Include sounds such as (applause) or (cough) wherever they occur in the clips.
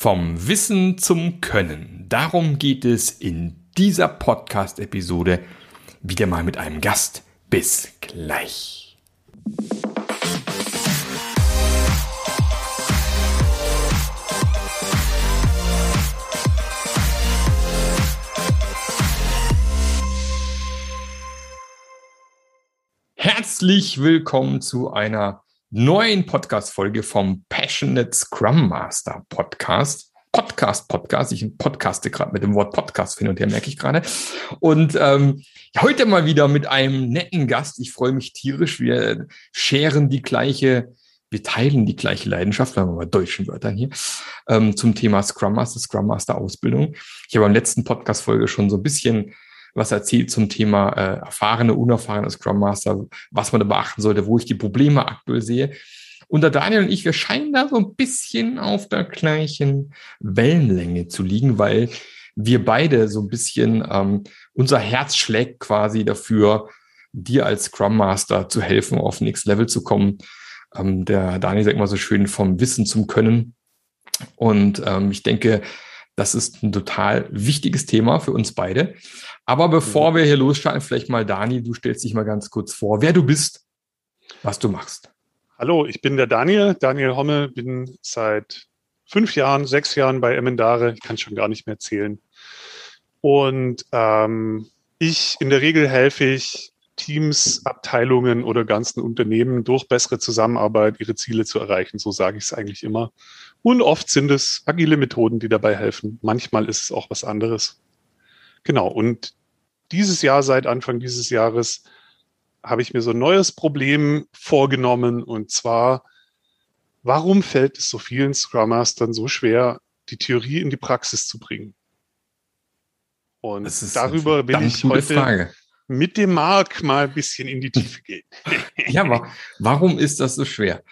Vom Wissen zum Können. Darum geht es in dieser Podcast-Episode wieder mal mit einem Gast. Bis gleich. Herzlich willkommen zu einer neuen Podcast-Folge vom Passionate Scrum Master Podcast. Podcast, Podcast. Ich podcaste gerade mit dem Wort Podcast hin und her, merke ich gerade. Und ähm, heute mal wieder mit einem netten Gast. Ich freue mich tierisch. Wir scheren die gleiche, wir teilen die gleiche Leidenschaft, sagen wir mal deutschen Wörtern hier, ähm, zum Thema Scrum Master, Scrum Master Ausbildung. Ich habe am letzten Podcast-Folge schon so ein bisschen was erzählt zum Thema äh, erfahrene, unerfahrene Scrum Master, was man da beachten sollte, wo ich die Probleme aktuell sehe. Und der Daniel und ich, wir scheinen da so ein bisschen auf der gleichen Wellenlänge zu liegen, weil wir beide so ein bisschen, ähm, unser Herz schlägt quasi dafür, dir als Scrum Master zu helfen, auf Next Level zu kommen. Ähm, der Daniel sagt immer so schön, vom Wissen zum Können. Und ähm, ich denke, das ist ein total wichtiges Thema für uns beide. Aber bevor mhm. wir hier losstarten, vielleicht mal Dani, du stellst dich mal ganz kurz vor, wer du bist, was du machst. Hallo, ich bin der Daniel, Daniel Homme, bin seit fünf Jahren, sechs Jahren bei Emendare, ich kann schon gar nicht mehr zählen. Und ähm, ich, in der Regel helfe ich Teams, Abteilungen oder ganzen Unternehmen durch bessere Zusammenarbeit ihre Ziele zu erreichen. So sage ich es eigentlich immer. Und oft sind es agile Methoden, die dabei helfen. Manchmal ist es auch was anderes. Genau. Und dieses Jahr, seit Anfang dieses Jahres, habe ich mir so ein neues Problem vorgenommen und zwar, warum fällt es so vielen Scrum Mastern so schwer, die Theorie in die Praxis zu bringen? Und darüber will ich heute Frage. mit dem Mark mal ein bisschen in die Tiefe gehen. (laughs) ja, aber warum ist das so schwer?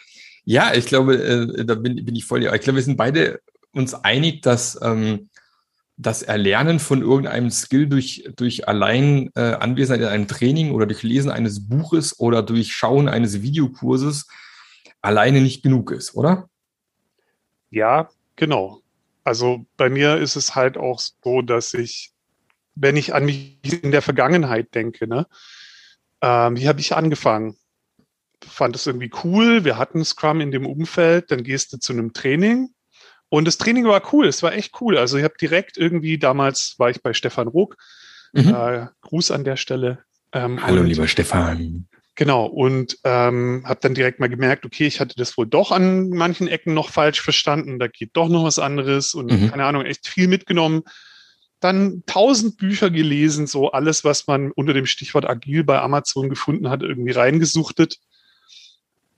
Ja, ich glaube, äh, da bin, bin ich voll. Ich glaube, wir sind beide uns einig, dass ähm, das Erlernen von irgendeinem Skill durch, durch allein äh, Anwesenheit in einem Training oder durch Lesen eines Buches oder durch Schauen eines Videokurses alleine nicht genug ist, oder? Ja, genau. Also bei mir ist es halt auch so, dass ich, wenn ich an mich in der Vergangenheit denke, ne, ähm, wie habe ich angefangen? Fand es irgendwie cool, wir hatten Scrum in dem Umfeld, dann gehst du zu einem Training und das Training war cool, es war echt cool. Also ich habe direkt irgendwie, damals war ich bei Stefan Ruck, mhm. äh, Gruß an der Stelle. Ähm, Hallo und, lieber Stefan. Genau, und ähm, habe dann direkt mal gemerkt, okay, ich hatte das wohl doch an manchen Ecken noch falsch verstanden, da geht doch noch was anderes und mhm. keine Ahnung, echt viel mitgenommen. Dann tausend Bücher gelesen, so alles, was man unter dem Stichwort agil bei Amazon gefunden hat, irgendwie reingesuchtet.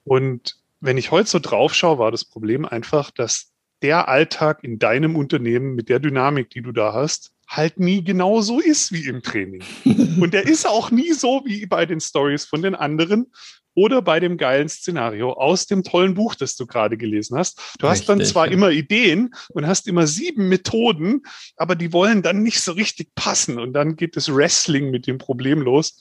Und wenn ich heute so drauf schaue, war das Problem einfach, dass der Alltag in deinem Unternehmen mit der Dynamik, die du da hast, halt nie genau so ist wie im Training. (laughs) Und der ist auch nie so wie bei den Stories von den anderen oder bei dem geilen Szenario aus dem tollen Buch, das du gerade gelesen hast. Du Richtig, hast dann zwar ja. immer Ideen und hast immer sieben Methoden, aber die wollen dann nicht so richtig passen und dann geht das Wrestling mit dem Problem los.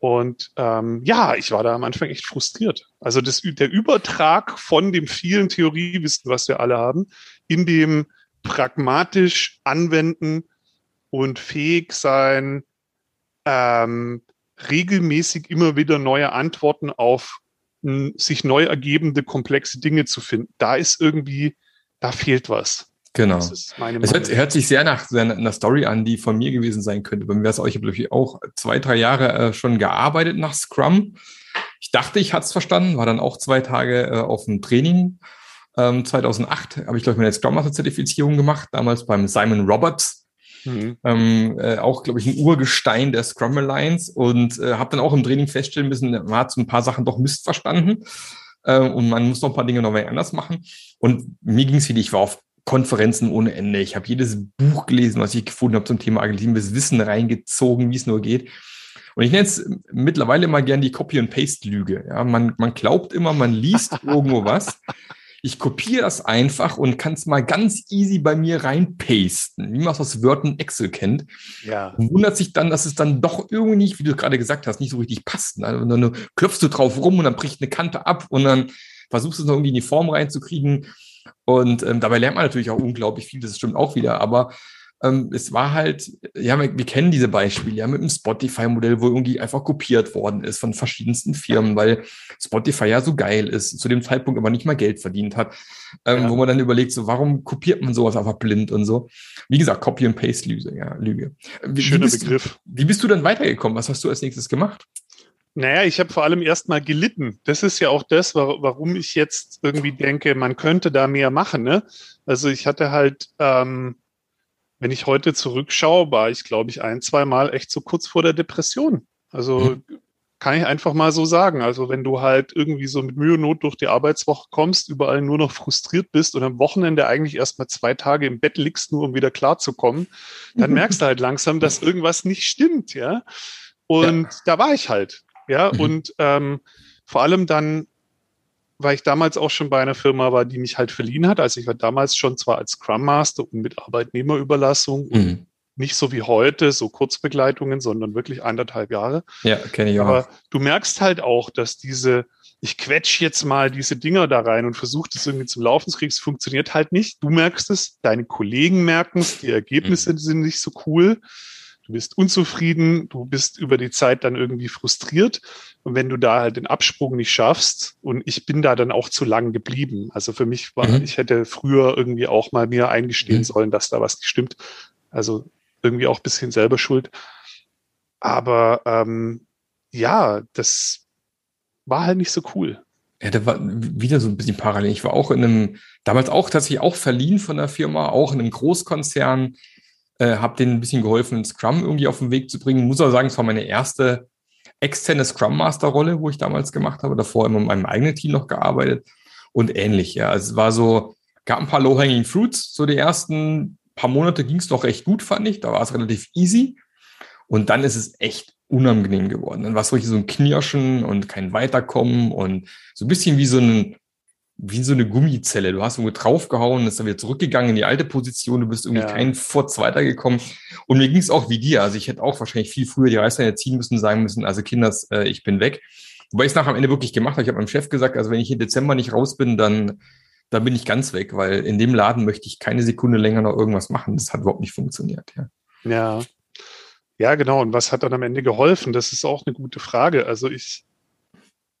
Und ähm, ja, ich war da am Anfang echt frustriert. Also das, der Übertrag von dem vielen Theoriewissen, was wir alle haben, in dem pragmatisch anwenden und fähig sein, ähm, regelmäßig immer wieder neue Antworten auf sich neu ergebende komplexe Dinge zu finden. Da ist irgendwie, da fehlt was. Genau. es hört, hört, sich sehr nach einer Story an, die von mir gewesen sein könnte. Bei mir wäre es auch, ich habe auch zwei, drei Jahre äh, schon gearbeitet nach Scrum. Ich dachte, ich hatte es verstanden, war dann auch zwei Tage äh, auf dem Training. Ähm, 2008 habe ich, glaube ich, meine Scrum Master Zertifizierung gemacht, damals beim Simon Roberts. Mhm. Ähm, äh, auch, glaube ich, ein Urgestein der Scrum Alliance und äh, habe dann auch im Training feststellen müssen, man hat so ein paar Sachen doch missverstanden äh, und man muss noch ein paar Dinge noch mal anders machen. Und mir ging es wie ich war auf Konferenzen ohne Ende. Ich habe jedes Buch gelesen, was ich gefunden habe zum Thema agiles Wissen reingezogen, wie es nur geht. Und ich nenne es mittlerweile immer gern die Copy-and-Paste-Lüge. Ja, man, man glaubt immer, man liest (laughs) irgendwo was. Ich kopiere das einfach und kann es mal ganz easy bei mir reinpasten, wie man es aus Word und Excel kennt. Ja. Und wundert sich dann, dass es dann doch irgendwie nicht, wie du gerade gesagt hast, nicht so richtig passt. Also dann klopfst du drauf rum und dann bricht eine Kante ab und dann versuchst du es noch irgendwie in die Form reinzukriegen Und ähm, dabei lernt man natürlich auch unglaublich viel, das stimmt auch wieder, aber ähm, es war halt, ja, wir, wir kennen diese Beispiele, ja, mit dem Spotify-Modell, wo irgendwie einfach kopiert worden ist von verschiedensten Firmen, weil Spotify ja so geil ist, zu dem Zeitpunkt aber nicht mal Geld verdient hat, ähm, ja. wo man dann überlegt, so, warum kopiert man sowas einfach blind und so? Wie gesagt, Copy and Paste Lüge, ja, Lüge. Wie, Schöner wie Begriff. Du, wie bist du denn weitergekommen? Was hast du als nächstes gemacht? Naja, ich habe vor allem erstmal gelitten. Das ist ja auch das, warum ich jetzt irgendwie denke, man könnte da mehr machen. Ne? Also ich hatte halt ähm, wenn ich heute zurückschaue, war ich, glaube ich, ein, zwei Mal echt so kurz vor der Depression. Also mhm. kann ich einfach mal so sagen. Also wenn du halt irgendwie so mit Mühe und Not durch die Arbeitswoche kommst, überall nur noch frustriert bist und am Wochenende eigentlich erst mal zwei Tage im Bett liegst, nur um wieder klarzukommen, dann (laughs) merkst du halt langsam, dass irgendwas nicht stimmt, ja. Und ja. da war ich halt, ja. Mhm. Und ähm, vor allem dann weil ich damals auch schon bei einer Firma war, die mich halt verliehen hat. Also ich war damals schon zwar als Scrum Master und mit Arbeitnehmerüberlassung, mhm. nicht so wie heute, so Kurzbegleitungen, sondern wirklich anderthalb Jahre. Ja, kenne ich auch. Aber du merkst halt auch, dass diese, ich quetsch jetzt mal diese Dinger da rein und versuche das irgendwie zum Laufen zu kriegen, es funktioniert halt nicht. Du merkst es, deine Kollegen merken es, die Ergebnisse mhm. sind nicht so cool du bist unzufrieden, du bist über die Zeit dann irgendwie frustriert. Und wenn du da halt den Absprung nicht schaffst, und ich bin da dann auch zu lang geblieben. Also für mich war, mhm. ich hätte früher irgendwie auch mal mir eingestehen mhm. sollen, dass da was nicht stimmt. Also irgendwie auch bisschen selber schuld. Aber ähm, ja, das war halt nicht so cool. Ja, da war wieder so ein bisschen parallel. Ich war auch in einem, damals auch tatsächlich auch verliehen von der Firma, auch in einem Großkonzern, äh, habe denen ein bisschen geholfen, Scrum irgendwie auf den Weg zu bringen. Muss aber sagen, es war meine erste externe Scrum Master Rolle, wo ich damals gemacht habe. Davor immer mit meinem eigenen Team noch gearbeitet und ähnlich. Ja, also es war so, gab ein paar Low Hanging Fruits. So die ersten paar Monate ging es doch recht gut, fand ich. Da war es relativ easy. Und dann ist es echt unangenehm geworden. Dann war es richtig so ein Knirschen und kein Weiterkommen und so ein bisschen wie so ein wie so eine Gummizelle. Du hast irgendwo draufgehauen, ist dann wieder zurückgegangen in die alte Position, du bist irgendwie ja. keinen Furz weitergekommen. Und mir ging es auch wie dir. Also ich hätte auch wahrscheinlich viel früher die Reißleine ziehen müssen, sagen müssen, also Kinders, äh, ich bin weg. Wobei ich es nachher am Ende wirklich gemacht habe. Ich habe meinem Chef gesagt, also wenn ich im Dezember nicht raus bin, dann, dann bin ich ganz weg, weil in dem Laden möchte ich keine Sekunde länger noch irgendwas machen. Das hat überhaupt nicht funktioniert. Ja. Ja. Ja, genau. Und was hat dann am Ende geholfen? Das ist auch eine gute Frage. Also ich,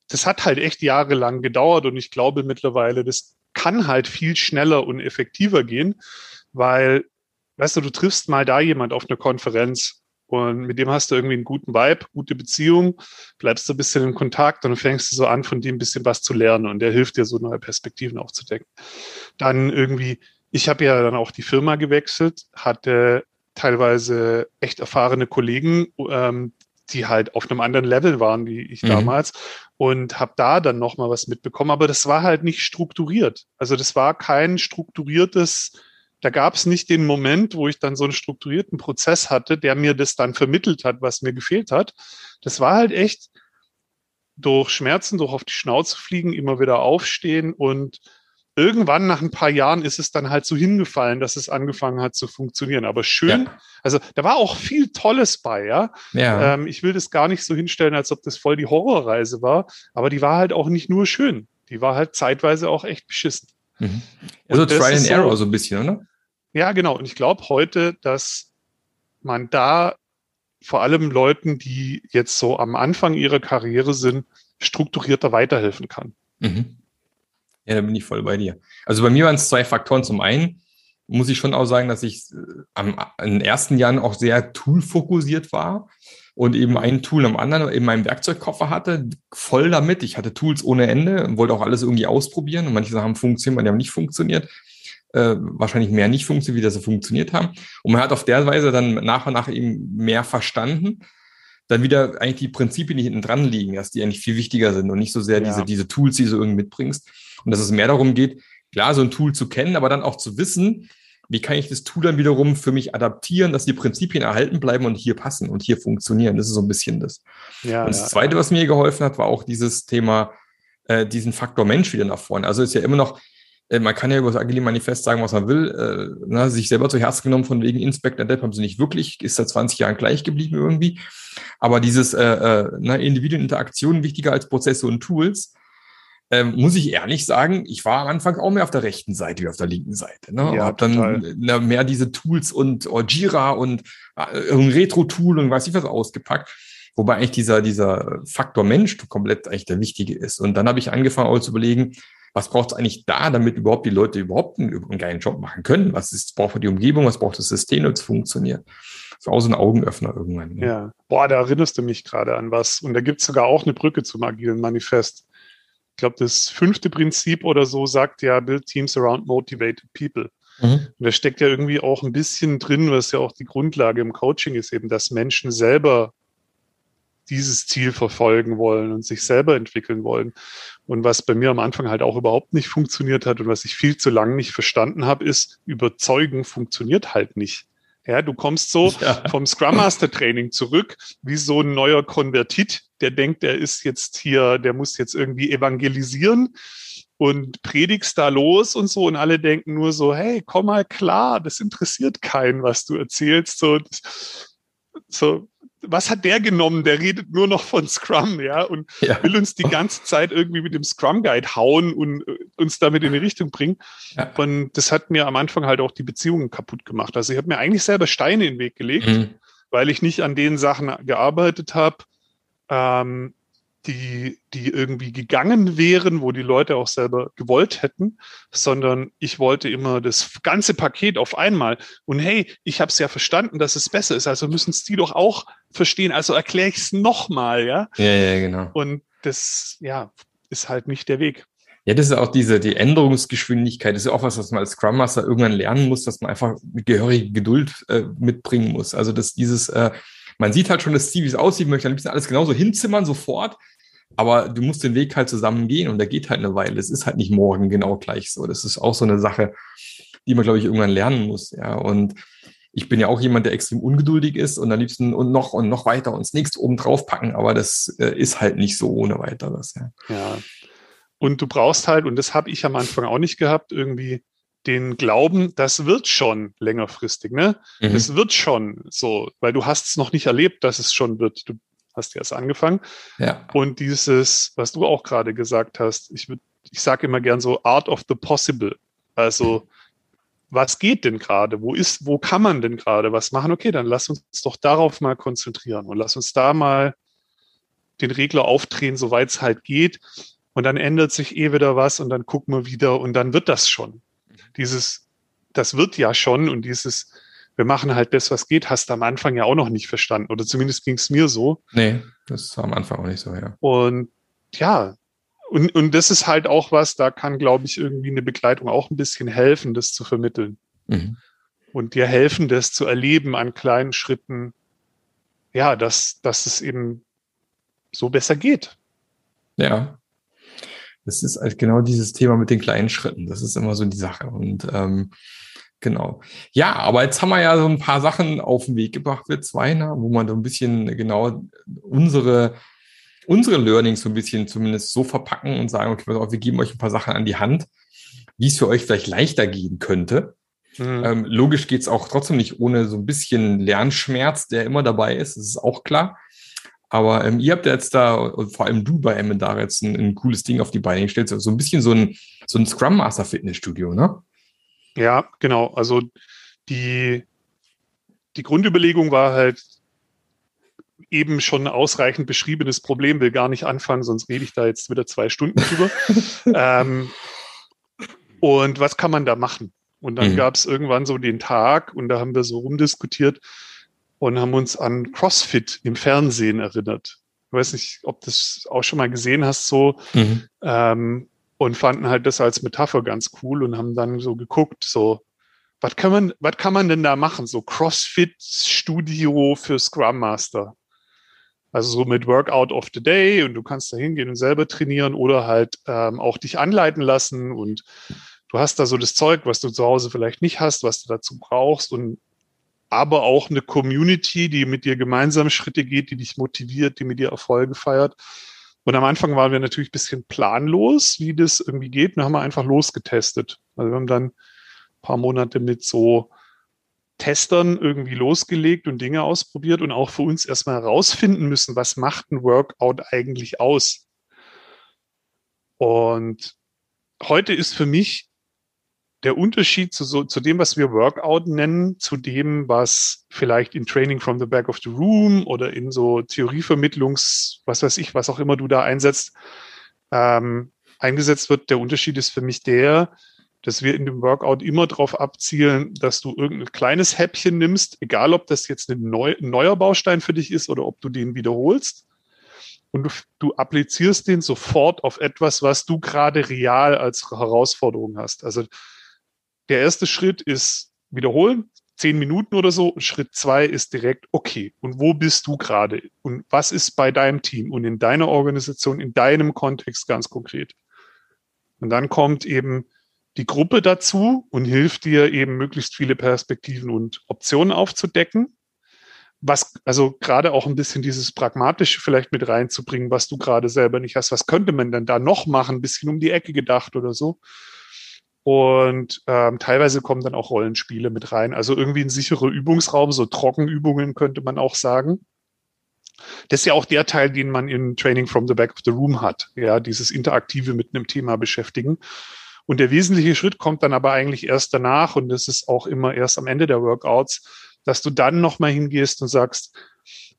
das hat halt echt jahrelang gedauert und ich glaube mittlerweile, das kann halt viel schneller und effektiver gehen, weil, weißt du, du triffst mal da jemand auf einer Konferenz und mit dem hast du irgendwie einen guten Vibe, gute Beziehung, bleibst du ein bisschen in Kontakt und fängst du so an, von dem ein bisschen was zu lernen und der hilft dir so neue Perspektiven aufzudecken. Dann irgendwie, ich habe ja dann auch die Firma gewechselt, hatte teilweise echt erfahrene Kollegen, ähm, die halt auf einem anderen Level waren wie ich mhm. damals und habe da dann noch mal was mitbekommen, aber das war halt nicht strukturiert. Also das war kein strukturiertes, da gab es nicht den Moment, wo ich dann so einen strukturierten Prozess hatte, der mir das dann vermittelt hat, was mir gefehlt hat. Das war halt echt durch Schmerzen, durch auf die Schnauze fliegen, immer wieder aufstehen und irgendwann nach ein paar Jahren ist es dann halt so hingefallen, dass es angefangen hat zu funktionieren. Aber schön, ja. also da war auch viel Tolles bei, ja. ja. Ähm, ich will das gar nicht so hinstellen, als ob das voll die Horrorreise war, aber die war halt auch nicht nur schön. Die war halt zeitweise auch echt beschissen. Mhm. Also Trial and Error so ein bisschen, oder? Ja, genau. Und ich glaube heute, dass man da vor allem Leuten, die jetzt so am Anfang ihrer Karriere sind, strukturierter weiterhelfen kann. Mhm. Ja, da bin ich voll bei dir. Also bei mir waren es zwei Faktoren. Zum einen muss ich schon auch sagen, dass ich äh, am, in den ersten Jahren auch sehr toolfokussiert war und eben ein Tool am anderen in meinem Werkzeugkoffer hatte, voll damit. Ich hatte Tools ohne Ende und wollte auch alles irgendwie ausprobieren und manche Sachen haben funktioniert, manche haben nicht funktioniert. Äh, wahrscheinlich mehr nicht funktioniert, wie das so funktioniert haben. Und man hat auf der Weise dann nach und nach eben mehr verstanden dann wieder eigentlich die Prinzipien, die hinten dran liegen, dass die eigentlich viel wichtiger sind und nicht so sehr ja. diese, diese Tools, die du irgendwie mitbringst. Und dass es mehr darum geht, klar, so ein Tool zu kennen, aber dann auch zu wissen, wie kann ich das Tool dann wiederum für mich adaptieren, dass die Prinzipien erhalten bleiben und hier passen und hier funktionieren. Das ist so ein bisschen das. Ja, und das ja, Zweite, was mir geholfen hat, war auch dieses Thema, äh, diesen Faktor Mensch wieder nach vorne. Also ist ja immer noch, äh, man kann ja über das Agile Manifest sagen, was man will, äh, na, sich selber zu Herzen genommen von wegen Inspect and Depp haben sie nicht wirklich, ist seit 20 Jahren gleich geblieben irgendwie. Aber dieses äh, äh, na, Individuen-Interaktionen wichtiger als Prozesse und Tools, ähm, muss ich ehrlich sagen, ich war am Anfang auch mehr auf der rechten Seite wie auf der linken Seite. Ne? Ja, hab dann na, mehr diese Tools und oh, Jira und äh, ein Retro-Tool und weiß ich was ausgepackt. Wobei eigentlich dieser, dieser Faktor Mensch komplett eigentlich der wichtige ist. Und dann habe ich angefangen auch zu überlegen, was braucht es eigentlich da, damit überhaupt die Leute überhaupt einen, einen geilen Job machen können? Was ist, braucht die Umgebung, was braucht das System, damit es funktioniert? Das war auch so ein Augenöffner irgendwann. Ne? Ja, boah, da erinnerst du mich gerade an was. Und da gibt es sogar auch eine Brücke zum agilen Manifest glaube, das fünfte Prinzip oder so sagt ja, build teams around motivated people. Mhm. Und da steckt ja irgendwie auch ein bisschen drin, was ja auch die Grundlage im Coaching ist, eben, dass Menschen selber dieses Ziel verfolgen wollen und sich selber entwickeln wollen. Und was bei mir am Anfang halt auch überhaupt nicht funktioniert hat und was ich viel zu lange nicht verstanden habe, ist, überzeugen funktioniert halt nicht. Ja, du kommst so ja. vom Scrum Master Training zurück, wie so ein neuer Konvertit, der denkt, er ist jetzt hier, der muss jetzt irgendwie evangelisieren und predigst da los und so und alle denken nur so, hey, komm mal klar, das interessiert keinen, was du erzählst. So, so was hat der genommen? Der redet nur noch von Scrum, ja, und ja. will uns die ganze Zeit irgendwie mit dem Scrum Guide hauen und äh, uns damit in die Richtung bringen. Ja. Und das hat mir am Anfang halt auch die Beziehungen kaputt gemacht. Also ich habe mir eigentlich selber Steine in den Weg gelegt, mhm. weil ich nicht an den Sachen gearbeitet habe, ähm, die, die irgendwie gegangen wären, wo die Leute auch selber gewollt hätten, sondern ich wollte immer das ganze Paket auf einmal. Und hey, ich habe es ja verstanden, dass es besser ist, also müssen es die doch auch verstehen. Also erkläre ich es nochmal, ja? Ja, ja, genau. Und das, ja, ist halt nicht der Weg. Ja, das ist auch diese, die Änderungsgeschwindigkeit. Das ist auch was, was man als Scrum Master irgendwann lernen muss, dass man einfach mit gehöriger Geduld äh, mitbringen muss. Also, dass dieses, äh, man sieht halt schon das Ziel, wie es aussieht, möchte am liebsten alles genauso hinzimmern sofort. Aber du musst den Weg halt zusammen gehen und der geht halt eine Weile. Es ist halt nicht morgen genau gleich so. Das ist auch so eine Sache, die man, glaube ich, irgendwann lernen muss. Ja, und ich bin ja auch jemand, der extrem ungeduldig ist und am liebsten und noch und noch weiter und das nächste oben drauf packen, aber das äh, ist halt nicht so ohne weiteres. Ja. ja. Und du brauchst halt, und das habe ich am Anfang auch nicht gehabt, irgendwie den Glauben, das wird schon längerfristig, ne? Mhm. Das wird schon so, weil du hast es noch nicht erlebt, dass es schon wird. Du hast ja erst angefangen. Ja. Und dieses, was du auch gerade gesagt hast, ich würde, ich sage immer gern so Art of the Possible. Also, was geht denn gerade? Wo ist, wo kann man denn gerade was machen? Okay, dann lass uns doch darauf mal konzentrieren und lass uns da mal den Regler aufdrehen, soweit es halt geht. Und dann ändert sich eh wieder was und dann gucken wir wieder und dann wird das schon. Dieses, das wird ja schon und dieses, wir machen halt das, was geht, hast du am Anfang ja auch noch nicht verstanden. Oder zumindest ging es mir so. Nee, das war am Anfang auch nicht so, ja. Und ja, und, und das ist halt auch was, da kann, glaube ich, irgendwie eine Begleitung auch ein bisschen helfen, das zu vermitteln. Mhm. Und dir helfen, das zu erleben an kleinen Schritten. Ja, dass, dass es eben so besser geht. Ja. Das ist halt genau dieses Thema mit den kleinen Schritten. Das ist immer so die Sache. Und ähm, genau. Ja, aber jetzt haben wir ja so ein paar Sachen auf den Weg gebracht, wir zwei, ne, wo man so ein bisschen genau unsere unsere Learnings so ein bisschen zumindest so verpacken und sagen, okay, auf, wir geben euch ein paar Sachen an die Hand, wie es für euch vielleicht leichter gehen könnte. Mhm. Ähm, logisch geht es auch trotzdem nicht ohne so ein bisschen Lernschmerz, der immer dabei ist, das ist auch klar. Aber ähm, ihr habt ja jetzt da, und vor allem du bei Emendar jetzt ein, ein, cooles Ding auf die Beine gestellt, so ein bisschen so ein, so ein Scrum Master Fitnessstudio, ne? Ja, genau. Also die, die Grundüberlegung war halt, eben schon ausreichend beschriebenes Problem, will gar nicht anfangen, sonst rede ich da jetzt wieder zwei Stunden drüber. (laughs) ähm, und was kann man da machen? Und dann mhm. gab es irgendwann so den Tag und da haben wir so rumdiskutiert und haben uns an CrossFit im Fernsehen erinnert. Ich weiß nicht, ob du das auch schon mal gesehen hast, so. Mhm. Ähm, und fanden halt das als Metapher ganz cool und haben dann so geguckt, so, was kann man, was kann man denn da machen? So CrossFit Studio für Scrum Master. Also so mit Workout of the Day und du kannst da hingehen und selber trainieren oder halt ähm, auch dich anleiten lassen und du hast da so das Zeug, was du zu Hause vielleicht nicht hast, was du dazu brauchst und aber auch eine Community, die mit dir gemeinsam Schritte geht, die dich motiviert, die mit dir Erfolge feiert. Und am Anfang waren wir natürlich ein bisschen planlos, wie das irgendwie geht. Und haben wir einfach losgetestet. Also wir haben dann ein paar Monate mit so Testern irgendwie losgelegt und Dinge ausprobiert und auch für uns erstmal herausfinden müssen, was macht ein Workout eigentlich aus? Und heute ist für mich der Unterschied zu, so, zu dem, was wir Workout nennen, zu dem, was vielleicht in Training from the Back of the Room oder in so Theorievermittlungs, was weiß ich, was auch immer du da einsetzt, ähm, eingesetzt wird. Der Unterschied ist für mich der, dass wir in dem Workout immer darauf abzielen, dass du irgendein kleines Häppchen nimmst, egal ob das jetzt ein, neu, ein neuer Baustein für dich ist oder ob du den wiederholst. Und du, du applizierst den sofort auf etwas, was du gerade real als Herausforderung hast. Also der erste Schritt ist wiederholen, zehn Minuten oder so. Und Schritt zwei ist direkt, okay, und wo bist du gerade? Und was ist bei deinem Team und in deiner Organisation, in deinem Kontext ganz konkret? Und dann kommt eben die Gruppe dazu und hilft dir eben möglichst viele Perspektiven und Optionen aufzudecken. Was, also gerade auch ein bisschen dieses Pragmatische vielleicht mit reinzubringen, was du gerade selber nicht hast. Was könnte man denn da noch machen? Ein bisschen um die Ecke gedacht oder so. Und ähm, teilweise kommen dann auch Rollenspiele mit rein. Also irgendwie ein sicherer Übungsraum, so Trockenübungen könnte man auch sagen. Das ist ja auch der Teil, den man in Training from the Back of the Room hat. Ja, dieses Interaktive mit einem Thema beschäftigen. Und der wesentliche Schritt kommt dann aber eigentlich erst danach und das ist auch immer erst am Ende der Workouts, dass du dann nochmal hingehst und sagst,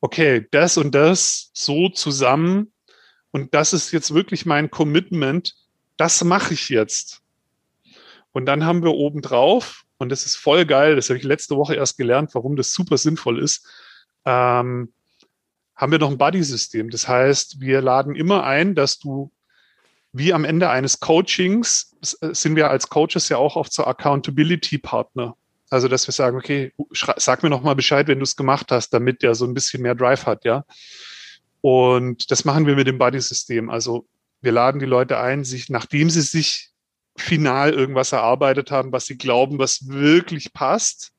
okay, das und das so zusammen und das ist jetzt wirklich mein Commitment, das mache ich jetzt. Und dann haben wir oben drauf, und das ist voll geil, das habe ich letzte Woche erst gelernt, warum das super sinnvoll ist, ähm, haben wir noch ein Buddy-System. Das heißt, wir laden immer ein, dass du wie am Ende eines Coachings sind wir als Coaches ja auch oft so Accountability-Partner. Also, dass wir sagen, okay, sag mir noch mal Bescheid, wenn du es gemacht hast, damit der so ein bisschen mehr Drive hat, ja. Und das machen wir mit dem Buddy-System. Also, wir laden die Leute ein, sich, nachdem sie sich final irgendwas erarbeitet haben, was sie glauben, was wirklich passt,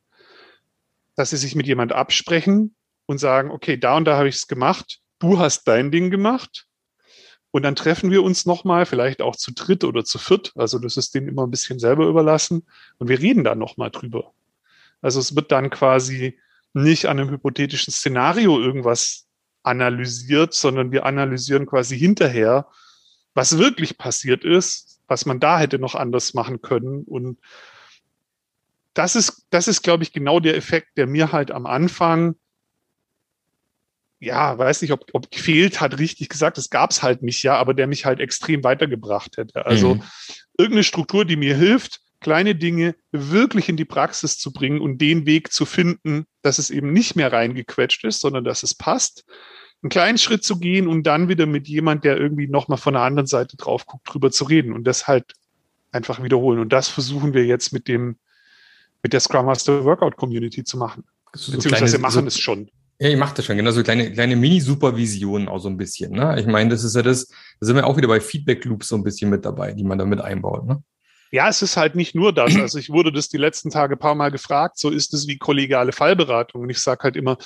dass sie sich mit jemand absprechen und sagen, okay, da und da habe ich es gemacht, du hast dein Ding gemacht. Und dann treffen wir uns nochmal, vielleicht auch zu dritt oder zu viert. Also das ist denen immer ein bisschen selber überlassen. Und wir reden da nochmal drüber. Also es wird dann quasi nicht an einem hypothetischen Szenario irgendwas analysiert, sondern wir analysieren quasi hinterher, was wirklich passiert ist, was man da hätte noch anders machen können. Und das ist, das ist, glaube ich, genau der Effekt, der mir halt am Anfang, ja, weiß nicht, ob, ob gefehlt hat, richtig gesagt, das gab es halt nicht, ja, aber der mich halt extrem weitergebracht hätte. Also mhm. irgendeine Struktur, die mir hilft, kleine Dinge wirklich in die Praxis zu bringen und den Weg zu finden, dass es eben nicht mehr reingequetscht ist, sondern dass es passt einen kleinen Schritt zu gehen und dann wieder mit jemand, der irgendwie nochmal von der anderen Seite drauf guckt, drüber zu reden und das halt einfach wiederholen. Und das versuchen wir jetzt mit dem, mit der Scrum Master Workout Community zu machen. So Beziehungsweise kleine, machen so, es schon. Ja, ihr macht das schon, genau, so kleine, kleine Mini-Supervisionen auch so ein bisschen. Ne? Ich meine, das ist ja das, da sind wir auch wieder bei Feedback-Loops so ein bisschen mit dabei, die man da mit einbaut. Ne? Ja, es ist halt nicht nur das. Also ich wurde das die letzten Tage ein paar Mal gefragt, so ist es wie kollegiale Fallberatung. Und ich sage halt immer,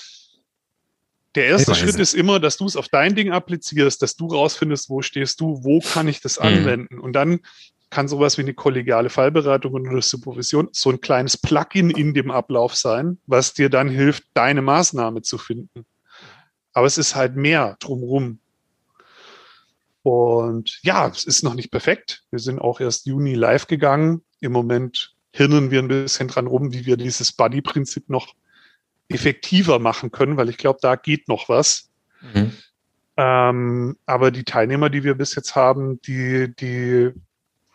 der erste Schritt ist immer, dass du es auf dein Ding applizierst, dass du rausfindest, wo stehst du, wo kann ich das mhm. anwenden. Und dann kann sowas wie eine kollegiale Fallberatung und eine Supervision so ein kleines Plugin in dem Ablauf sein, was dir dann hilft, deine Maßnahme zu finden. Aber es ist halt mehr drumrum. Und ja, es ist noch nicht perfekt. Wir sind auch erst Juni live gegangen. Im Moment hirnen wir ein bisschen dran rum, wie wir dieses Buddy-Prinzip noch effektiver machen können, weil ich glaube, da geht noch was. Mhm. Ähm, aber die Teilnehmer, die wir bis jetzt haben, die, die,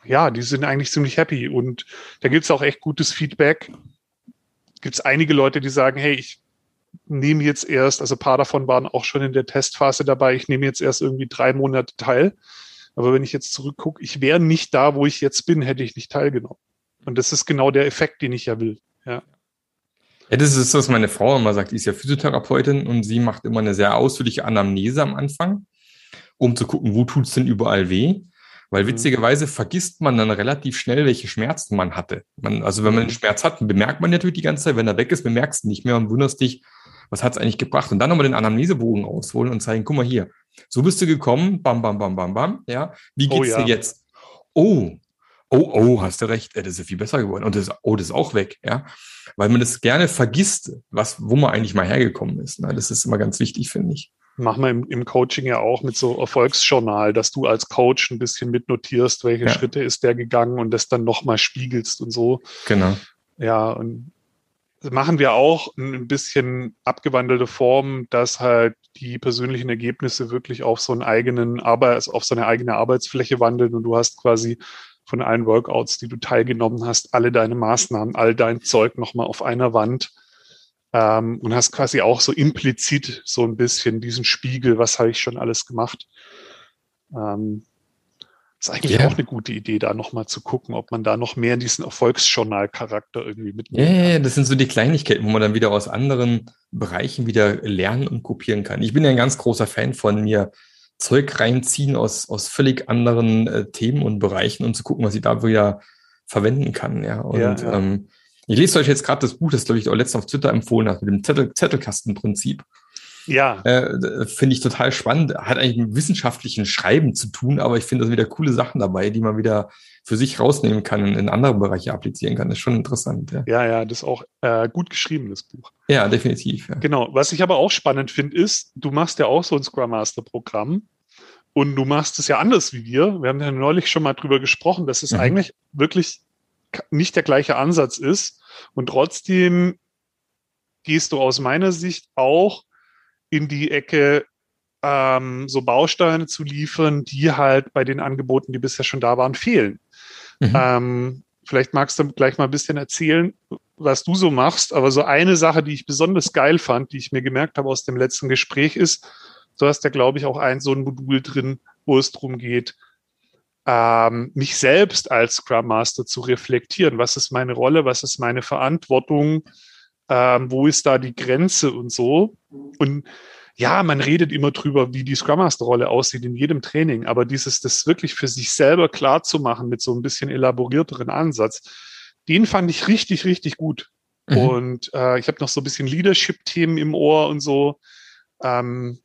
ja, die sind eigentlich ziemlich happy. Und da gibt es auch echt gutes Feedback. Gibt es einige Leute, die sagen, hey, ich nehme jetzt erst, also ein paar davon waren auch schon in der Testphase dabei, ich nehme jetzt erst irgendwie drei Monate teil. Aber wenn ich jetzt zurückgucke, ich wäre nicht da, wo ich jetzt bin, hätte ich nicht teilgenommen. Und das ist genau der Effekt, den ich ja will. Ja. Ja, das ist, was meine Frau immer sagt. Die ist ja Physiotherapeutin und sie macht immer eine sehr ausführliche Anamnese am Anfang, um zu gucken, wo tut's denn überall weh. Weil mhm. witzigerweise vergisst man dann relativ schnell, welche Schmerzen man hatte. Man, also wenn man einen mhm. Schmerz hat, bemerkt man natürlich die ganze Zeit. Wenn er weg ist, bemerkst du nicht mehr und wunderst dich, was hat's eigentlich gebracht? Und dann nochmal den Anamnesebogen ausholen und zeigen, guck mal hier, so bist du gekommen, bam, bam, bam, bam, bam, ja. Wie oh geht's oh, ja. dir jetzt? Oh, oh, oh, hast du recht, das ist ja viel besser geworden. Und das, oh, das ist auch weg, ja weil man es gerne vergisst, was, wo man eigentlich mal hergekommen ist. Ne? Das ist immer ganz wichtig, finde ich. machen wir im, im, Coaching ja auch mit so Erfolgsjournal, dass du als Coach ein bisschen mitnotierst, welche ja. Schritte ist der gegangen und das dann nochmal spiegelst und so. Genau. Ja, und machen wir auch ein bisschen abgewandelte Form, dass halt die persönlichen Ergebnisse wirklich auf so einen eigenen Arbeit, auf so eine eigene Arbeitsfläche wandeln und du hast quasi von allen Workouts, die du teilgenommen hast, alle deine Maßnahmen, all dein Zeug nochmal auf einer Wand ähm, und hast quasi auch so implizit so ein bisschen diesen Spiegel, was habe ich schon alles gemacht. Ähm, ist eigentlich yeah. auch eine gute Idee, da nochmal zu gucken, ob man da noch mehr in diesen Erfolgsjournal-Charakter irgendwie mitnehmen Ja, yeah, das sind so die Kleinigkeiten, wo man dann wieder aus anderen Bereichen wieder lernen und kopieren kann. Ich bin ja ein ganz großer Fan von mir Zeug reinziehen aus, aus völlig anderen äh, Themen und Bereichen und zu gucken, was ich da wieder verwenden kann. Ja, und ja, ja. Ähm, ich lese euch jetzt gerade das Buch, das glaube ich auch letztens auf Twitter empfohlen hat, mit dem Zettel, Zettelkastenprinzip. Ja. Äh, finde ich total spannend. Hat eigentlich mit wissenschaftlichen Schreiben zu tun, aber ich finde da wieder coole Sachen dabei, die man wieder für sich rausnehmen kann und in andere Bereiche applizieren kann. Das ist schon interessant. Ja, ja, ja das ist auch äh, gut geschrieben, das Buch. Ja, definitiv. Ja. Genau. Was ich aber auch spannend finde, ist, du machst ja auch so ein Scrum Master Programm und du machst es ja anders wie wir. Wir haben ja neulich schon mal drüber gesprochen, dass es mhm. eigentlich wirklich nicht der gleiche Ansatz ist und trotzdem gehst du aus meiner Sicht auch in die Ecke, ähm, so Bausteine zu liefern, die halt bei den Angeboten, die bisher schon da waren, fehlen. Mhm. Ähm, vielleicht magst du gleich mal ein bisschen erzählen, was du so machst. Aber so eine Sache, die ich besonders geil fand, die ich mir gemerkt habe aus dem letzten Gespräch, ist, du hast ja, glaube ich, auch ein so ein Modul drin, wo es darum geht, ähm, mich selbst als Scrum Master zu reflektieren. Was ist meine Rolle? Was ist meine Verantwortung? ähm, wo ist da die Grenze und so. Und ja, man redet immer drüber, wie die Scrum Master Rolle aussieht in jedem Training, aber dieses, das wirklich für sich selber klar zu machen mit so ein bisschen elaborierteren Ansatz, den fand ich richtig, richtig gut. Mhm. Und äh, ich habe noch so ein bisschen Leadership-Themen im Ohr und so. Ähm,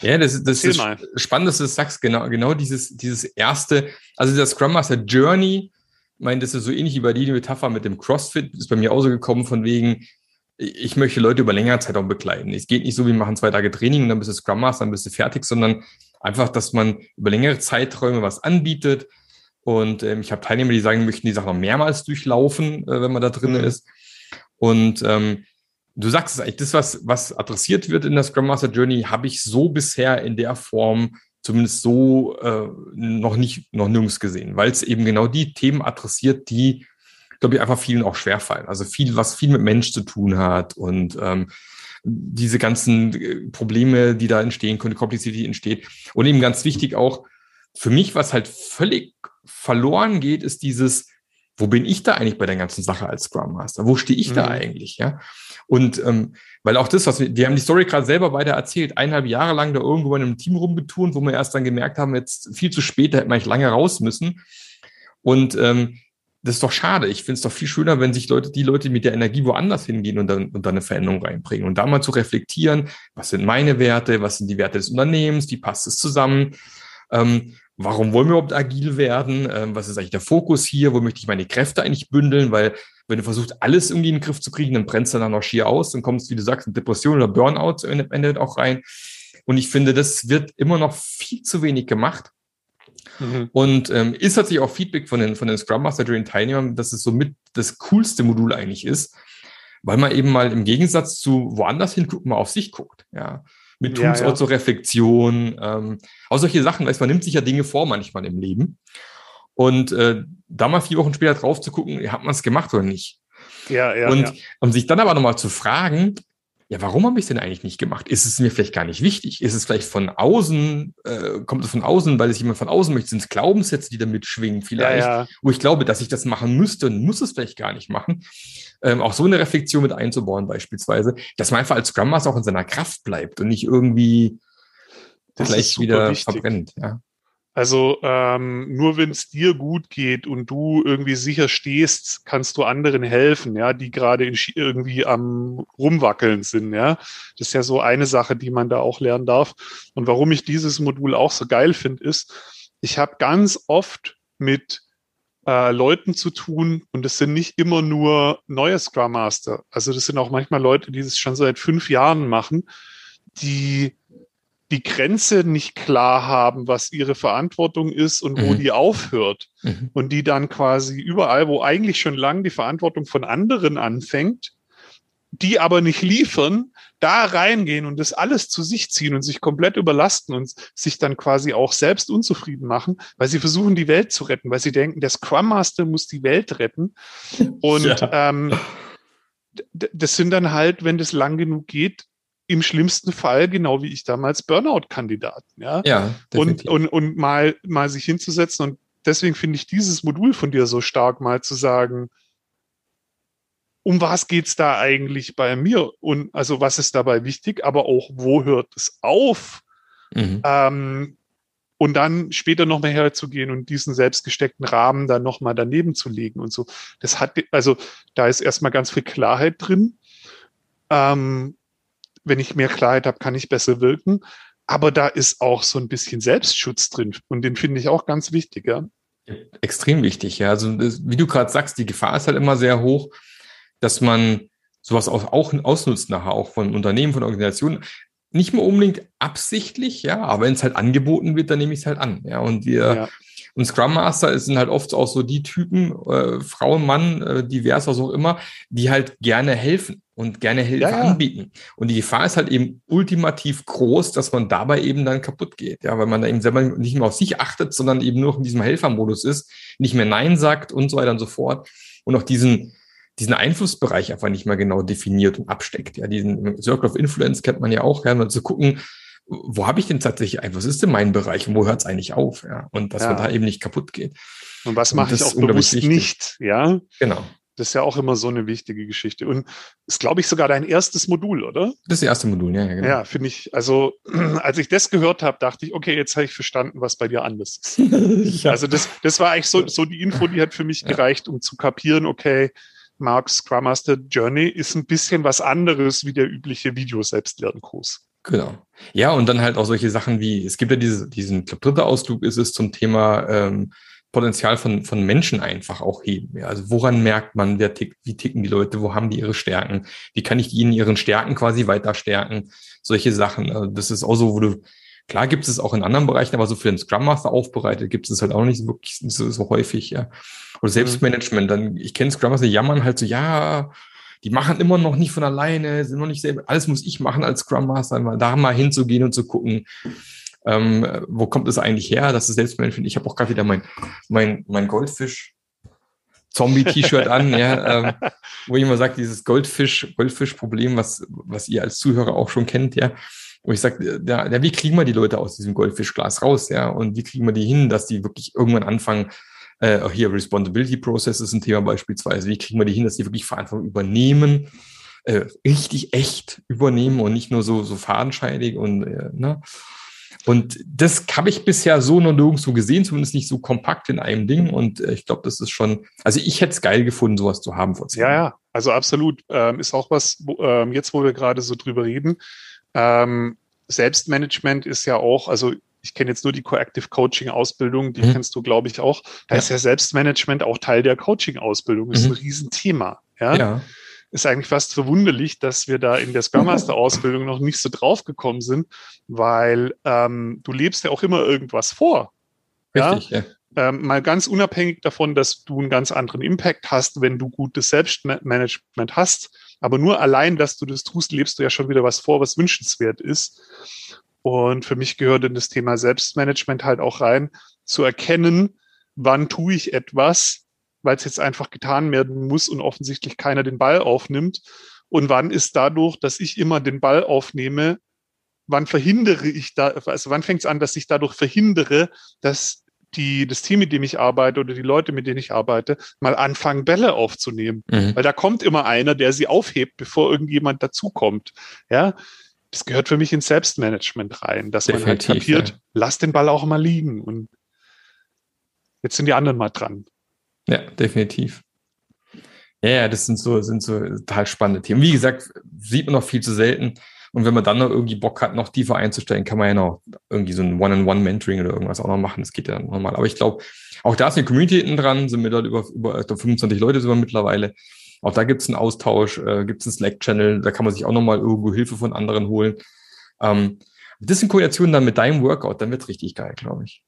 ja, das, das ist mal. spannend, dass du das sagst. Genau, genau dieses, dieses erste, also der Scrum Master Journey ich meine, das ist so ähnlich wie bei dir die Metapher mit dem CrossFit, ist bei mir auch so gekommen von wegen, ich möchte Leute über längere Zeit auch begleiten. Es geht nicht so, wir machen zwei Tage Training und dann bist du Scrum Master, dann bist du fertig, sondern einfach, dass man über längere Zeiträume was anbietet. Und ähm, ich habe Teilnehmer, die sagen, möchten die Sachen noch mehrmals durchlaufen, äh, wenn man da drin mhm. ist. Und ähm, du sagst es eigentlich, das, was, was adressiert wird in der Scrum Master Journey, habe ich so bisher in der Form zumindest so äh, noch nicht, noch nirgends gesehen, weil es eben genau die Themen adressiert, die, glaube ich, einfach vielen auch schwerfallen. Also viel, was viel mit Mensch zu tun hat und ähm, diese ganzen äh, Probleme, die da entstehen können, Komplexität, die entsteht. Und eben ganz wichtig auch, für mich, was halt völlig verloren geht, ist dieses, wo bin ich da eigentlich bei der ganzen Sache als Scrum Master? Wo stehe ich mhm. da eigentlich? Ja. Und ähm, weil auch das, was wir, wir haben die Story gerade selber weiter erzählt, eineinhalb Jahre lang da irgendwo in einem Team rumgeturnt, wo wir erst dann gemerkt haben, jetzt viel zu spät, da hätten wir eigentlich lange raus müssen. Und ähm, das ist doch schade. Ich finde es doch viel schöner, wenn sich Leute, die Leute mit der Energie woanders hingehen und dann, und dann eine Veränderung reinbringen. Und da mal zu reflektieren, was sind meine Werte, was sind die Werte des Unternehmens, wie passt es zusammen? Ähm, warum wollen wir überhaupt agil werden? Ähm, was ist eigentlich der Fokus hier? Wo möchte ich meine Kräfte eigentlich bündeln? Weil wenn du versuchst, alles irgendwie in den Griff zu kriegen, dann brennst du dann noch schier aus, dann kommst, wie du sagst, in Depression oder Burnout am Ende auch rein. Und ich finde, das wird immer noch viel zu wenig gemacht. Mhm. Und ähm, ist tatsächlich auch Feedback von den, von den Scrum Master Journey Teilnehmern, dass es somit das coolste Modul eigentlich ist, weil man eben mal im Gegensatz zu woanders hinguckt, mal auf sich guckt. Ja mit Tools ja, ja. zur Reflexion, ähm, auch solche Sachen, weißt, man nimmt sich ja Dinge vor manchmal im Leben. Und äh, da mal vier Wochen später drauf zu gucken, hat man es gemacht oder nicht. Ja, ja. Und ja. um sich dann aber nochmal zu fragen, ja, warum habe ich es denn eigentlich nicht gemacht? Ist es mir vielleicht gar nicht wichtig? Ist es vielleicht von außen, äh, kommt es von außen, weil es jemand von außen möchte? Sind es Glaubenssätze, die da mitschwingen vielleicht? Ja, ja. Wo ich glaube, dass ich das machen müsste und muss es vielleicht gar nicht machen. Ähm, auch so eine Reflexion mit einzubauen beispielsweise, dass man einfach als Scrum Master auch in seiner Kraft bleibt und nicht irgendwie das gleich wieder wichtig. verbrennt. Ja. Also ähm, nur wenn es dir gut geht und du irgendwie sicher stehst, kannst du anderen helfen, ja, die gerade irgendwie am rumwackeln sind, ja. Das ist ja so eine Sache, die man da auch lernen darf. Und warum ich dieses Modul auch so geil finde, ist, ich habe ganz oft mit äh, Leuten zu tun und es sind nicht immer nur neue Scrum Master. Also das sind auch manchmal Leute, die das schon seit fünf Jahren machen, die die Grenze nicht klar haben, was ihre Verantwortung ist und wo mhm. die aufhört. Mhm. Und die dann quasi überall, wo eigentlich schon lang die Verantwortung von anderen anfängt, die aber nicht liefern, da reingehen und das alles zu sich ziehen und sich komplett überlasten und sich dann quasi auch selbst unzufrieden machen, weil sie versuchen, die Welt zu retten, weil sie denken, der Scrum Master muss die Welt retten. (laughs) Und ja. ähm, das sind dann halt, wenn das lang genug geht, im schlimmsten Fall, genau wie ich damals, Burnout-Kandidaten. Ja, ja und, und, und mal, mal sich hinzusetzen. Und deswegen finde ich dieses Modul von dir so stark, mal zu sagen, um was geht's da eigentlich bei mir? Und also was ist dabei wichtig, aber auch, wo hört es auf? Mhm. Ähm, und dann später nochmal herzugehen und diesen selbstgesteckten Rahmen dann nochmal daneben zu legen und so. Das hat, also da ist erstmal ganz viel Klarheit drin. Ähm, wenn ich mehr Klarheit habe, kann ich besser wirken. Aber da ist auch so ein bisschen Selbstschutz drin und den finde ich auch ganz wichtig, ja. Extrem wichtig, ja. Also wie du gerade sagst, die Gefahr ist halt immer sehr hoch, dass man sowas auch, auch ausnutzt nachher, auch von Unternehmen, von Organisationen. Nicht mehr unbedingt absichtlich, ja, aber wenn es halt angeboten wird, dann nehme ich es halt an. Ja, und wir ja. Und Scrum Master sind halt oft auch so die Typen, äh, Frau, Mann, äh, divers, was auch immer, die halt gerne helfen und gerne Hilfe ja, ja. anbieten. Und die Gefahr ist halt eben ultimativ groß, dass man dabei eben dann kaputt geht. Ja, weil man da eben selber nicht mehr auf sich achtet, sondern eben nur in diesem Helfermodus ist, nicht mehr Nein sagt und so weiter und so fort. Und auch diesen, diesen Einflussbereich einfach nicht mehr genau definiert und absteckt. Ja, diesen Circle of Influence kennt man ja auch, ja, mal zu gucken, wo habe ich denn tatsächlich ein, was ist denn mein Bereich und wo hört es eigentlich auf? Ja? Und dass ja. man da eben nicht kaputt geht. Und was mache ich auch bewusst nicht? Ja, genau. Das ist ja auch immer so eine wichtige Geschichte. Und ist, glaube ich, sogar dein erstes Modul, oder? Das erste Modul, ja, ja genau. Ja, finde ich, also (clears throat) als ich das gehört habe, dachte ich, okay, jetzt habe ich verstanden, was bei dir anders ist. (laughs) ja. Also das, das war eigentlich so, so die Info, die hat für mich gereicht, um zu kapieren, okay, Marks Scrum Master Journey ist ein bisschen was anderes wie der übliche Video-Selbstlernkurs. Genau. Ja, und dann halt auch solche Sachen wie, es gibt ja diese, diesen, ich dritter Ausflug ist es zum Thema ähm, Potenzial von, von Menschen einfach auch heben. Ja, also woran merkt man, wer tickt, wie ticken die Leute, wo haben die ihre Stärken, wie kann ich die in ihren Stärken quasi weiter stärken, solche Sachen. Also das ist auch so, wo du, klar gibt es auch in anderen Bereichen, aber so für den Scrum Master aufbereitet gibt es halt auch nicht wirklich so, so häufig, ja. Oder mhm. Selbstmanagement, dann, ich kenne Scrum Master, jammern halt so, ja, die machen immer noch nicht von alleine, sind noch nicht selber, alles muss ich machen als Scrum Master, mal da mal hinzugehen und zu gucken, ähm, wo kommt es eigentlich her, dass es Selbstmanagement, ich habe auch gerade wieder mein, mein, mein Goldfisch Zombie-T-Shirt an, ja, ähm, wo ich immer sage, dieses Goldfisch, Goldfisch-Problem, was, was ihr als Zuhörer auch schon kennt, ja, wo ich sage, ja, ja, wie kriegen wir die Leute aus diesem Goldfischglas raus, ja, und wie kriegen wir die hin, dass die wirklich irgendwann anfangen, äh, hier Responsibility Process ist ein Thema beispielsweise. Wie kriegen wir die hin, dass die wirklich Verantwortung übernehmen, äh, richtig echt übernehmen und nicht nur so, so fadenscheidig und, äh, ne? Und das habe ich bisher so noch nirgendwo gesehen, zumindest nicht so kompakt in einem Ding. Und äh, ich glaube, das ist schon, also ich hätte es geil gefunden, sowas zu haben vor zehn Ja, ja, also absolut. Ähm, ist auch was, wo, ähm, jetzt wo wir gerade so drüber reden. Ähm, Selbstmanagement ist ja auch, also ich kenne jetzt nur die Coactive Coaching Ausbildung, die mhm. kennst du, glaube ich, auch. Da ja. ist ja Selbstmanagement auch Teil der Coaching Ausbildung. Das ist mhm. ein Riesenthema. Ja? ja. Ist eigentlich fast verwunderlich, dass wir da in der Scrum Master Ausbildung noch nicht so drauf gekommen sind, weil ähm, du lebst ja auch immer irgendwas vor. Richtig, ja. ja. Ähm, mal ganz unabhängig davon, dass du einen ganz anderen Impact hast, wenn du gutes Selbstmanagement hast. Aber nur allein, dass du das tust, lebst du ja schon wieder was vor, was wünschenswert ist. Und für mich gehört in das Thema Selbstmanagement halt auch rein, zu erkennen, wann tue ich etwas, weil es jetzt einfach getan werden muss und offensichtlich keiner den Ball aufnimmt. Und wann ist dadurch, dass ich immer den Ball aufnehme, wann verhindere ich da, also wann fängt es an, dass ich dadurch verhindere, dass die, das Team, mit dem ich arbeite oder die Leute, mit denen ich arbeite, mal anfangen, Bälle aufzunehmen. Mhm. Weil da kommt immer einer, der sie aufhebt, bevor irgendjemand dazukommt. Ja, das gehört für mich ins Selbstmanagement rein, dass Definitiv, man halt kapiert, ja. lass den Ball auch mal liegen und jetzt sind die anderen mal dran. Ja, definitiv. Ja, ja, das sind so, sind so total spannende Themen. Wie gesagt, sieht man noch viel zu selten. Und wenn man dann noch irgendwie Bock hat, noch tiefer einzustellen, kann man ja noch irgendwie so ein One-on-One-Mentoring oder irgendwas auch noch machen. Das geht ja dann nochmal. Aber ich glaube, auch da ist eine Community hinten dran, sind wir dort über, über 25 Leute sogar mittlerweile. Auch da gibt es einen Austausch, äh, gibt es einen Slack-Channel, da kann man sich auch nochmal irgendwo Hilfe von anderen holen. Ähm, Das in Kombination dann mit deinem Workout, dann wird richtig geil, glaube ich.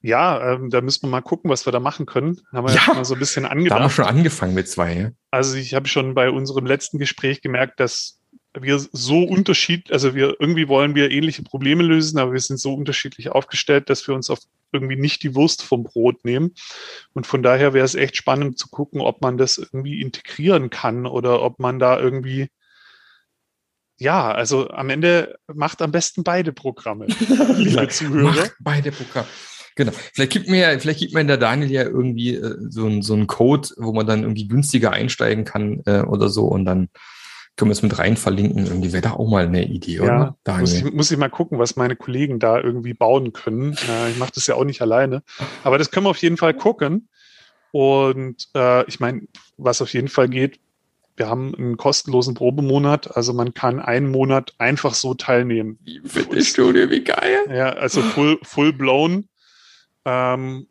Ja, ähm, da müssen wir mal gucken, was wir da machen können. Haben wir ja, mal so ein bisschen angedacht. Da haben wir schon angefangen mit zwei. Ja? Also ich habe schon bei unserem letzten Gespräch gemerkt, dass wir so unterschied, also wir irgendwie wollen wir ähnliche Probleme lösen, aber wir sind so unterschiedlich aufgestellt, dass wir uns auf irgendwie nicht die Wurst vom Brot nehmen. Und von daher wäre es echt spannend zu gucken, ob man das irgendwie integrieren kann oder ob man da irgendwie ja, also am Ende macht am besten beide Programme, (laughs) liebe Zuhörer. Macht beide Programme. Genau. Vielleicht gibt mir, vielleicht gibt mir der Daniel ja irgendwie äh, so, ein, so einen Code, wo man dann irgendwie günstiger einsteigen kann äh, oder so und dann können wir es mit rein verlinken. Irgendwie wäre da auch mal eine Idee, oder? Ja, muss ich, muss ich mal gucken, was meine Kollegen da irgendwie bauen können. Äh, ich mache das ja auch nicht alleine. Aber das können wir auf jeden Fall gucken. Und äh, ich meine, was auf jeden Fall geht, wir haben einen kostenlosen Probemonat, also man kann einen Monat einfach so teilnehmen. Fitnessstudio, wie geil. Ja, also full, full blown, ähm,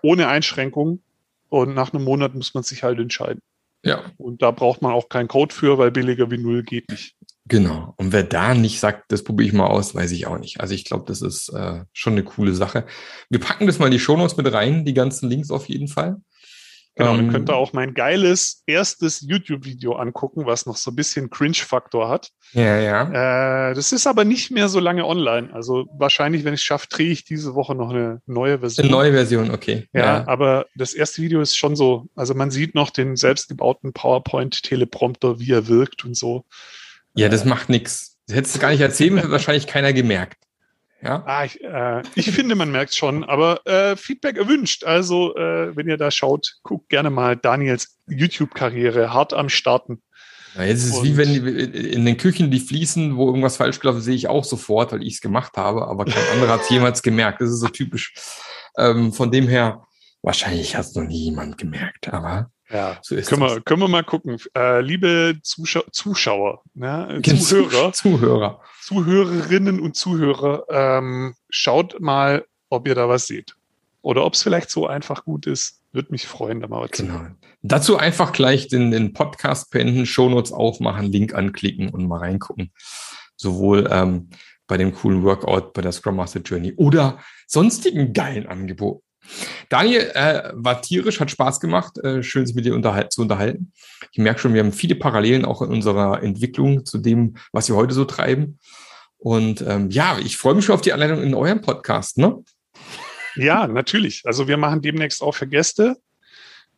ohne Einschränkung. Und nach einem Monat muss man sich halt entscheiden. Ja. Und da braucht man auch keinen Code für, weil billiger wie null geht nicht. Genau. Und wer da nicht sagt, das probiere ich mal aus, weiß ich auch nicht. Also ich glaube, das ist äh, schon eine coole Sache. Wir packen das mal in die Shownotes mit rein, die ganzen Links auf jeden Fall. Genau, ähm, ihr könnt da auch mein geiles erstes YouTube-Video angucken, was noch so ein bisschen Cringe-Faktor hat. Ja, ja. Äh, das ist aber nicht mehr so lange online. Also wahrscheinlich, wenn ich es schaffe, drehe ich diese Woche noch eine neue Version. Eine neue Version, okay. Ja, ja, aber das erste Video ist schon so, also man sieht noch den selbstgebauten PowerPoint-Teleprompter, wie er wirkt und so. Ja, das macht nichts. Hättest du gar nicht erzählen, hätte wahrscheinlich keiner gemerkt. Ja? Ah, ich, äh, ich finde, man merkt schon, aber äh, Feedback erwünscht. Also, äh, wenn ihr da schaut, guckt gerne mal Daniels YouTube-Karriere hart am Starten. Ja, jetzt ist es wie wenn die, in den Küchen die fließen, wo irgendwas falsch gelaufen sehe ich auch sofort, weil ich es gemacht habe, aber kein anderer hat es jemals gemerkt. Das ist so typisch. Ähm, von dem her, wahrscheinlich hat es noch nie jemand gemerkt, aber ja, so ist können, wir, können wir mal gucken. Äh, liebe Zuschau Zuschauer, ne? Zuhörer, (laughs) Zuhörer, Zuhörerinnen und Zuhörer, ähm, schaut mal, ob ihr da was seht. Oder ob es vielleicht so einfach gut ist. Würde mich freuen, da mal was genau. zu Dazu einfach gleich den, den Podcast beenden, Shownotes aufmachen, Link anklicken und mal reingucken. Sowohl ähm, bei dem coolen Workout, bei der Scrum Master Journey oder sonstigen geilen Angeboten. Daniel äh, war tierisch, hat Spaß gemacht, äh, schön sich mit dir unterhal zu unterhalten. Ich merke schon, wir haben viele Parallelen auch in unserer Entwicklung zu dem, was wir heute so treiben. Und ähm, ja, ich freue mich schon auf die Anleitung in eurem Podcast, ne? Ja, natürlich. Also wir machen demnächst auch für Gäste.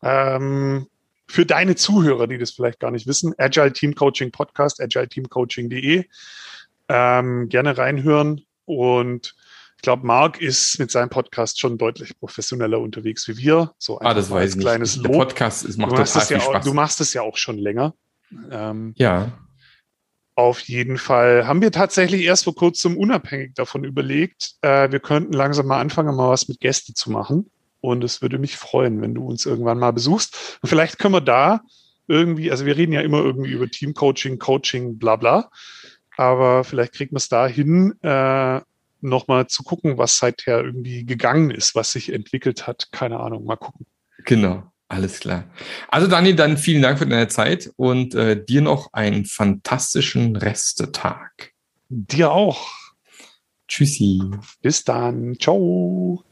Ähm, für deine Zuhörer, die das vielleicht gar nicht wissen, Agile Team Coaching Podcast, agileteamcoaching.de. Ähm, gerne reinhören und ich glaube, Marc ist mit seinem Podcast schon deutlich professioneller unterwegs wie wir. So ah, das weiß ich kleines nicht. Lob. Der Podcast ist, macht du total viel ja Spaß. Auch, du machst es ja auch schon länger. Ähm, ja. Auf jeden Fall haben wir tatsächlich erst vor kurzem unabhängig davon überlegt, äh, wir könnten langsam mal anfangen, mal was mit Gästen zu machen. Und es würde mich freuen, wenn du uns irgendwann mal besuchst. Und vielleicht können wir da irgendwie, also wir reden ja immer irgendwie über Teamcoaching, Coaching, bla bla. Aber vielleicht kriegen wir es da hin, äh, nochmal zu gucken, was seither irgendwie gegangen ist, was sich entwickelt hat. Keine Ahnung, mal gucken. Genau. Alles klar. Also Dani, dann vielen Dank für deine Zeit und äh, dir noch einen fantastischen Restetag. Dir auch. Tschüssi. Bis dann. Ciao.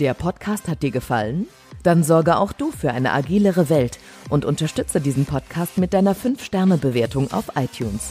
Der Podcast hat dir gefallen? Dann sorge auch du für eine agilere Welt und unterstütze diesen Podcast mit deiner 5-Sterne-Bewertung auf iTunes.